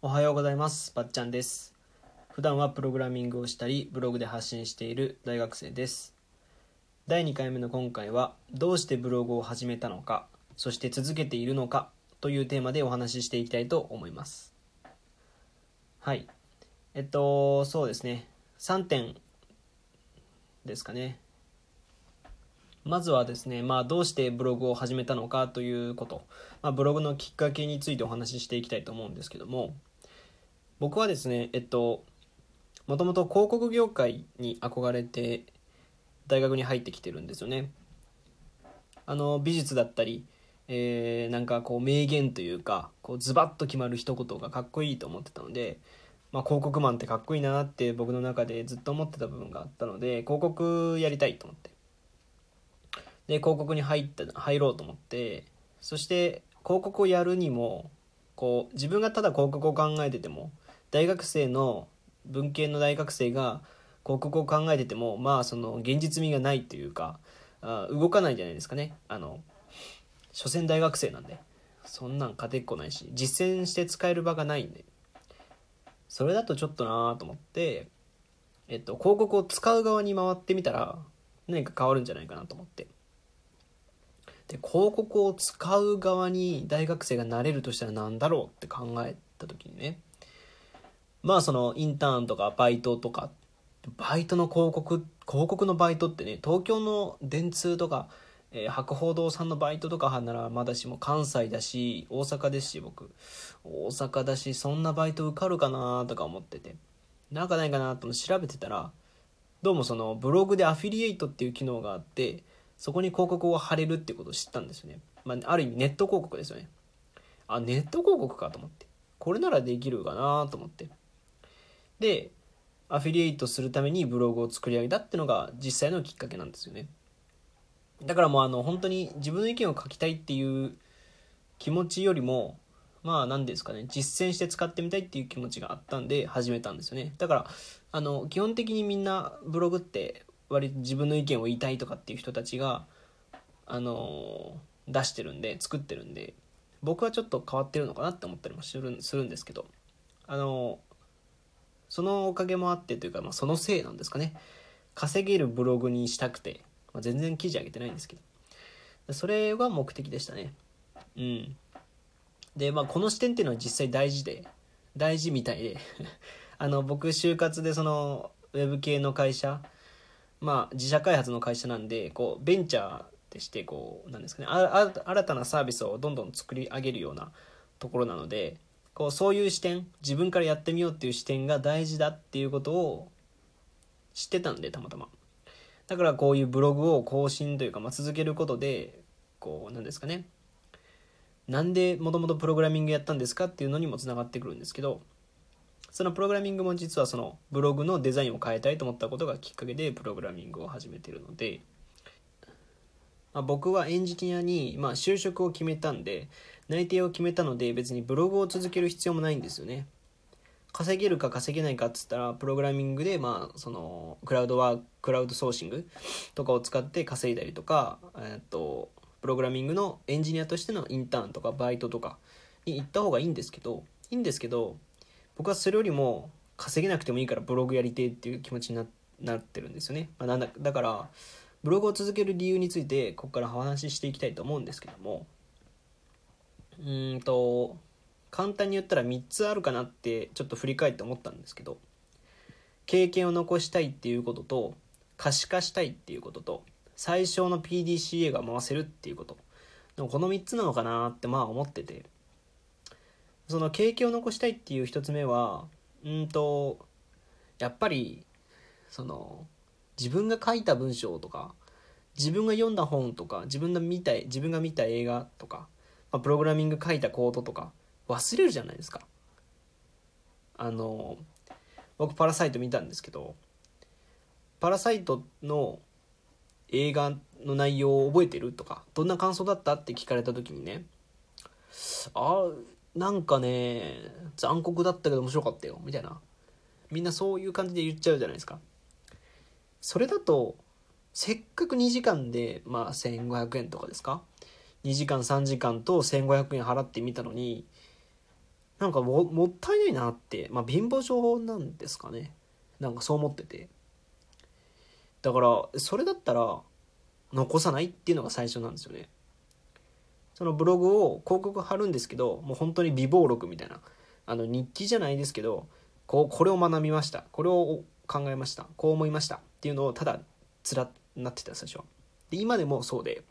おはようございます。ばっちゃんです。普段はプログラミングをしたり、ブログで発信している大学生です。第2回目の今回は、どうしてブログを始めたのか、そして続けているのかというテーマでお話ししていきたいと思います。はい。えっと、そうですね。3点ですかね。まずはですね、まあ、どうしてブログを始めたのかということ、まあ、ブログのきっかけについてお話ししていきたいと思うんですけども僕はですねえっともともと広告業界に憧れて大学に入ってきてるんですよね。あの美術だったり、えーなんかこう名言というかこうズバッと決まる一言がかっこいいと思ってたので、まあ、広告マンってかっこいいなって僕の中でずっと思ってた部分があったので広告やりたいと思って。で広告に入った入ろうと思ってそして広告をやるにもこう自分がただ広告を考えてても大学生の文系の大学生が広告を考えててもまあその現実味がないというかあ動かないじゃないですかね。あの所詮大学生なんで。そんなん勝てっこないし実践して使える場がないんで。それだとちょっとなと思って、えっと、広告を使う側に回ってみたら何か変わるんじゃないかなと思って。で広告を使う側に大学生がなれるとしたら何だろうって考えた時にねまあそのインターンとかバイトとかバイトの広告広告のバイトってね東京の電通とか、えー博報堂さんのバイトとかならまだしも関西だし大阪ですし僕。大阪だしそんなバイト受かるかなとか思ってて。なんかないかなと調べてたらどうもそのブログでアフィリエイトっていう機能があってそこに広告を貼れるってことを知ったんですよね、まあ、ある意味ネット広告ですよね。あネット広告かと思って。これならできるかなと思って。でアフィリエイトするためにブログを作り上げたっていうのが実際のきっかけなんですよね。だからもうあの本当に自分の意見を書きたいっていう気持ちよりもまあ何ですかね実践して使ってみたいっていう気持ちがあったんで始めたんですよね。だからあの基本的にみんなブログって割と自分の意見を言いたいとかっていう人たちがあの出してるんで作ってるんで僕はちょっと変わってるのかなって思ったりもするするんですけどあのそのおかげもあってというか、まあ、そのせいなんですかね。稼げるブログにしたくて、まあ、全然記事上げてないんですけど。それが目的でしたね。うん。でまあこの視点っていうのは実際大事で大事みたいで。あの僕就活でそのウェブ系の会社まあ自社開発の会社なんでこうベンチャーでしてこうなんですかね。新たなサービスをどんどん作り上げるようなところなのでこうそういう視点自分からやってみようっていう視点が大事だっていうことを知ってたんでたまたま。だからこういうブログを更新というか、まあ、続けることでこうなんですかね。なんでもともとプログラミングやったんですかっていうのにもつながってくるんですけどそのプログラミングも実はそのブログのデザインを変えたいと思ったことがきっかけでプログラミングを始めてるので、まあ、僕はエンジニアに、まあ、就職を決めたんで内定を決めたので別にブログを続ける必要もないんですよね。稼げるか稼げないかっつったらプログラミングでまあそのクラウドワーククラウドソーシングとかを使って稼いだりとかえっとプログラミングのエンジニアとしてのインターンとかバイトとかに行った方がいいんですけどいいんですけど僕はそれよりも稼げなくてもいいからブログやりてえっていう気持ちにななってるんですよね、まあ、なんだだからブログを続ける理由についてここからお話ししていきたいと思うんですけどもうんと簡単に言ったら3つあるかなってちょっと振り返って思ったんですけど経験を残したいっていうことと可視化したいっていうことと最小の PDCA が回せるっていうことでもこの3つなのかなってまあ思っててその経験を残したいっていう1つ目はうんとやっぱりその自分が書いた文章とか自分が読んだ本とか自分が見た自分が見た映画とか、まあ、プログラミング書いたコードとか忘れるじゃないですか。あの僕パラサイト見たんですけどパラサイトの映画の内容を覚えてるとかどんな感想だったって聞かれた時にねあなんかね残酷だったけど面白かったよみたいな。みんなそういう感じで言っちゃうじゃないですか。それだとせっかく2時間でまあ1500円とかですか？2時間3時間と1500円払ってみたのになんかももったいないなってまあ貧乏症なんですかね。なんかそう思ってて。だからそれだったら残さないっていうのが最初なんですよね。そのブログを広告貼るんですけどもう本当に微暴録みたいなあの日記じゃないですけどこうこれを学びました。これを考えました。こう思いました。っていうのをただつらなってた最初で今でもそうで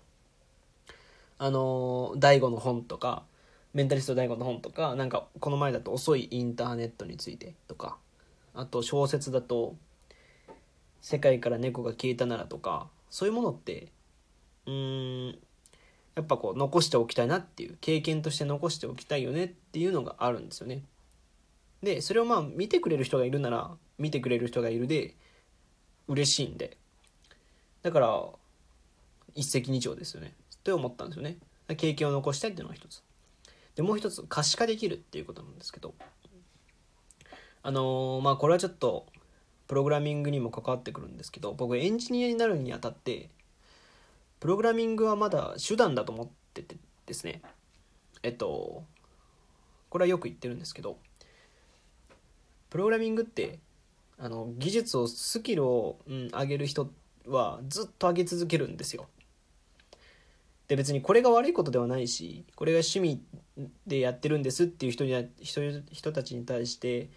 あの大悟の本とかメンタリスト大悟の本とかなんかこの前だと遅いインターネットについてとかあと小説だと「世界から猫が消えたなら」とかそういうものってうんやっぱこう残しておきたいなっていう経験として残しておきたいよねっていうのがあるんですよね。でそれをまあ見てくれる人がいるなら見てくれる人がいるで嬉しいんで。だから一石二鳥ですよね。って思ったんですよね。経験を残したいっていうのが一つ。でもう一つ可視化できるっていうことなんですけど。あのー、まあこれはちょっとプログラミングにも関わってくるんですけど僕エンジニアになるにあたってプログラミングはまだ手段だと思っててですね。えっとこれはよく言ってるんですけどプログラミングってあの技術をスキルを、うん、上げる人はずっと上げ続けるんですよ。で別にこれが悪いことではないしこれが趣味でやってるんですっていう人に人人たちに対して、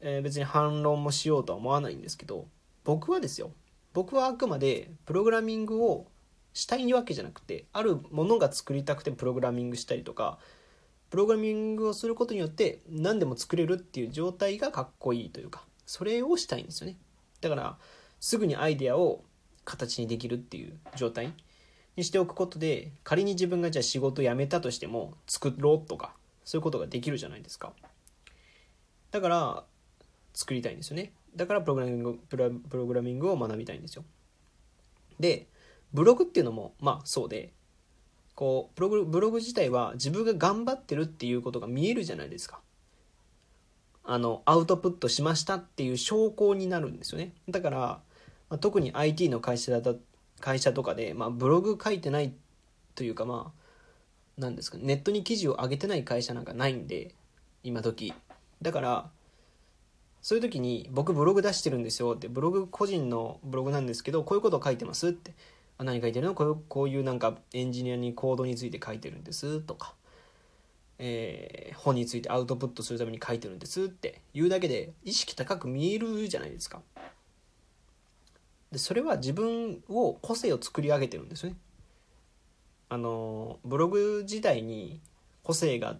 えー、別に反論もしようとは思わないんですけど僕はですよ。僕はあくまでプログラミングをしたいわけじゃなくてあるものが作りたくてプログラミングしたりとかプログラミングをすることによって何でも作れるっていう状態がかっこいいというかそれをしたいんですよね。だからすぐにアイデアを形にできるっていう状態にしておくことで仮に自分がじゃあ仕事辞めたとしても作ろうとかそういうことができるじゃないですか。だから作りたいんですよね。だからプログラミングプログラミングを学びたいんですよ。でブログっていうのもまあそうでこうブログブログ自体は自分が頑張ってるっていうことが見えるじゃないですか。あのアウトプットしましたっていう証拠になるんですよね。だから、まあ、特に IT の会社だ会社とかで、まあ、ブログ書いてないというかまあ何ですかネットに記事を上げてない会社なんかないんで今時。だからそういう時に僕ブログ出してるんですよってブログ個人のブログなんですけどこういうことを書いてますって。何書いてるの？こういうこういうなんかエンジニアにコードについて書いてるんですとか、えー、本についてアウトプットするために書いてるんですって言うだけで意識高く見えるじゃないですか。でそれは自分を個性を作り上げてるんですね。あのブログ自体に個性が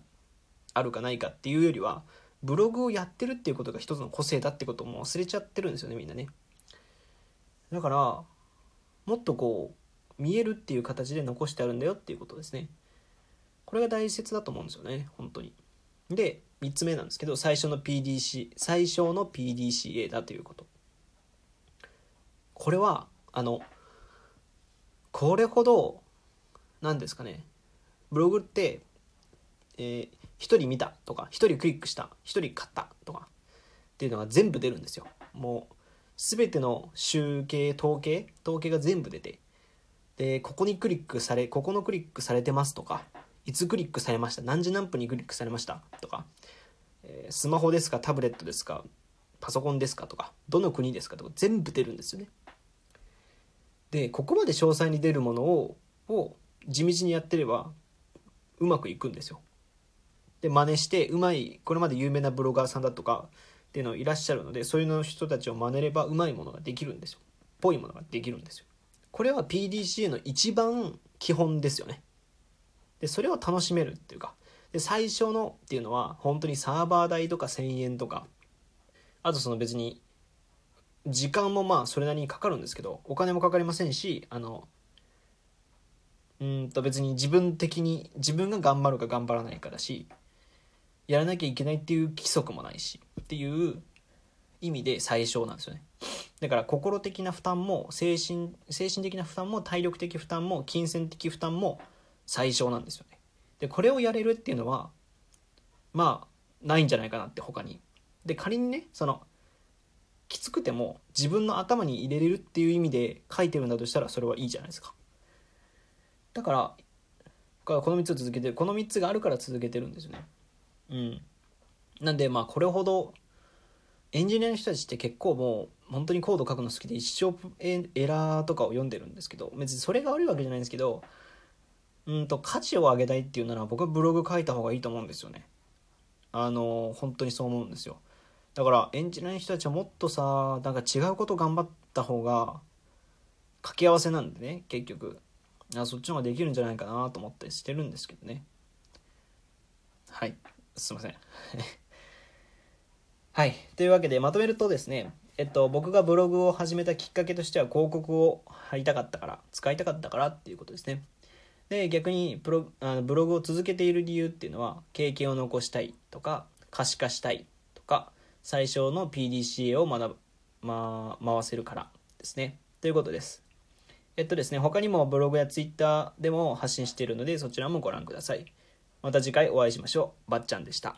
あるかないかっていうよりはブログをやってるっていうことが一つの個性だってことも忘れちゃってるんですよねみんなね。だからもっとこう見えるっていう形で残してあるんだよっていうことですね。これが大切だと思うんですよね本当に。で3つ目なんですけど最初の PDC 最小の PDCA だということ。これはあのこれほど何ですかねブログってえー、1人見たとか1人クリックした1人買ったとかっていうのが全部出るんですよ。もう全ての集計統計統計が全部出てでここにクリックされここのクリックされてますとかいつクリックされました？何時何分にクリックされました？とか、えー、スマホですか？タブレットですか？パソコンですか？とか。どの国ですか？とか。全部出るんですよね。でここまで詳細に出るものをを地道にやってればうまくいくんですよ。で真似してうまいこれまで有名なブロガーさんだとかっていうのいらっしゃるのでそういうの人たちを真似ればうまいものができるんですよ。ぽいものができるんですよ。これは PDCA の一番基本ですよね。でそれを楽しめるっていうかで最初のっていうのは本当にサーバー代とか1000円とかあとその別に時間もまあそれなりにかかるんですけどお金もかかりませんしあのうんと別に自分的に自分が頑張るか頑張らないかだしやらなきゃいけないっていう規則もないしっていう意味で最小なんですよね。だから心的な負担も精神精神的な負担も体力的負担も金銭的負担も最小なんですよね。でこれをやれるっていうのはまあないんじゃないかなって他に。で仮にねそのきつくても自分の頭に入れれるっていう意味で書いてるんだとしたらそれはいいじゃないですか。だからこの3つを続けてるこの3つがあるから続けてるんですよね。うん。なんでまあこれほどエンジニアの人たちって結構もう本当にコード書くの好きで一生エエラーとかを読んでるんですけど別にそれが悪いわけじゃないんですけどうんと価値を上げたいっていうなら僕はブログ書いた方がいいと思うんですよね。あの本当にそう思うんですよ。だからエンジニアの人たちはもっとさなんか違うこと頑張った方が掛け合わせなんでね結局。あそっちの方ができるんじゃないかなと思ったりしてるんですけどね。はい。すいません。はい。というわけでまとめるとですねえっと僕がブログを始めたきっかけとしては広告を貼りたかったから使いたかったからっていうことですね。で逆にプロあのブログを続けている理由っていうのは経験を残したいとか可視化したいとか最小の PDCA を学ぶ、まあ、回せるからですね。ということです。えっとですね他にもブログやツイッターでも発信しているのでそちらもご覧ください。また次回お会いしましょう。ばっちゃんでした。